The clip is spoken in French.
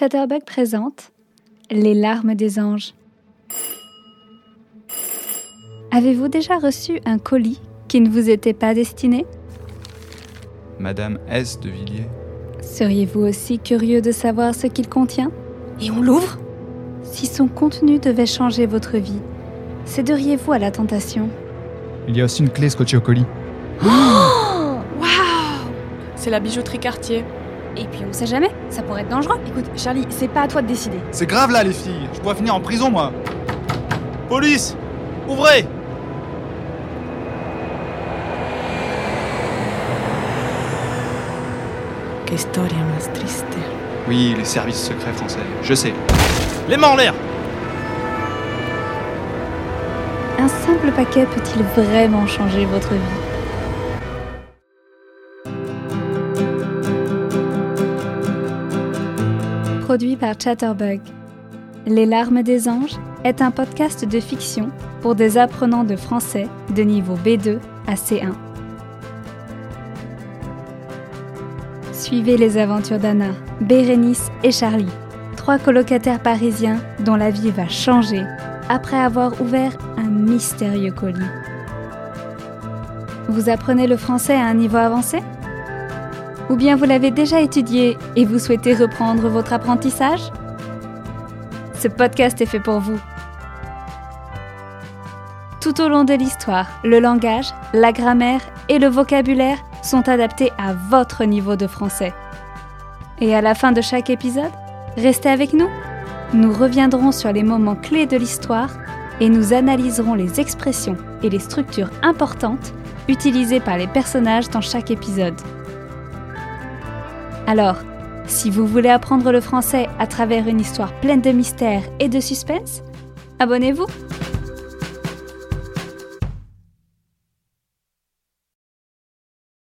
Chatterbug présente Les larmes des anges. Avez-vous déjà reçu un colis qui ne vous était pas destiné? Madame S. de Villiers. Seriez-vous aussi curieux de savoir ce qu'il contient? Et on l'ouvre? Si son contenu devait changer votre vie, céderiez-vous à la tentation? Il y a aussi une clé scotchée au colis. Waouh C'est la bijouterie Cartier. Et puis on sait jamais, ça pourrait être dangereux. Écoute, Charlie, c'est pas à toi de décider. C'est grave là, les filles. Je pourrais finir en prison, moi. Police Ouvrez historia más triste. Oui, les services secrets français. Je sais. Les mains en l'air Un simple paquet peut-il vraiment changer votre vie? Produit par Chatterbug. Les larmes des anges est un podcast de fiction pour des apprenants de français de niveau B2 à C1. Suivez les aventures d'Anna, Bérénice et Charlie, trois colocataires parisiens dont la vie va changer après avoir ouvert un mystérieux colis. Vous apprenez le français à un niveau avancé? Ou bien vous l'avez déjà étudié et vous souhaitez reprendre votre apprentissage? Ce podcast est fait pour vous. Tout au long de l'histoire, le langage, la grammaire et le vocabulaire sont adaptés à votre niveau de français. Et à la fin de chaque épisode, restez avec nous. Nous reviendrons sur les moments clés de l'histoire et nous analyserons les expressions et les structures importantes utilisées par les personnages dans chaque épisode. Alors, si vous voulez apprendre le français à travers une histoire pleine de mystères et de suspense, abonnez-vous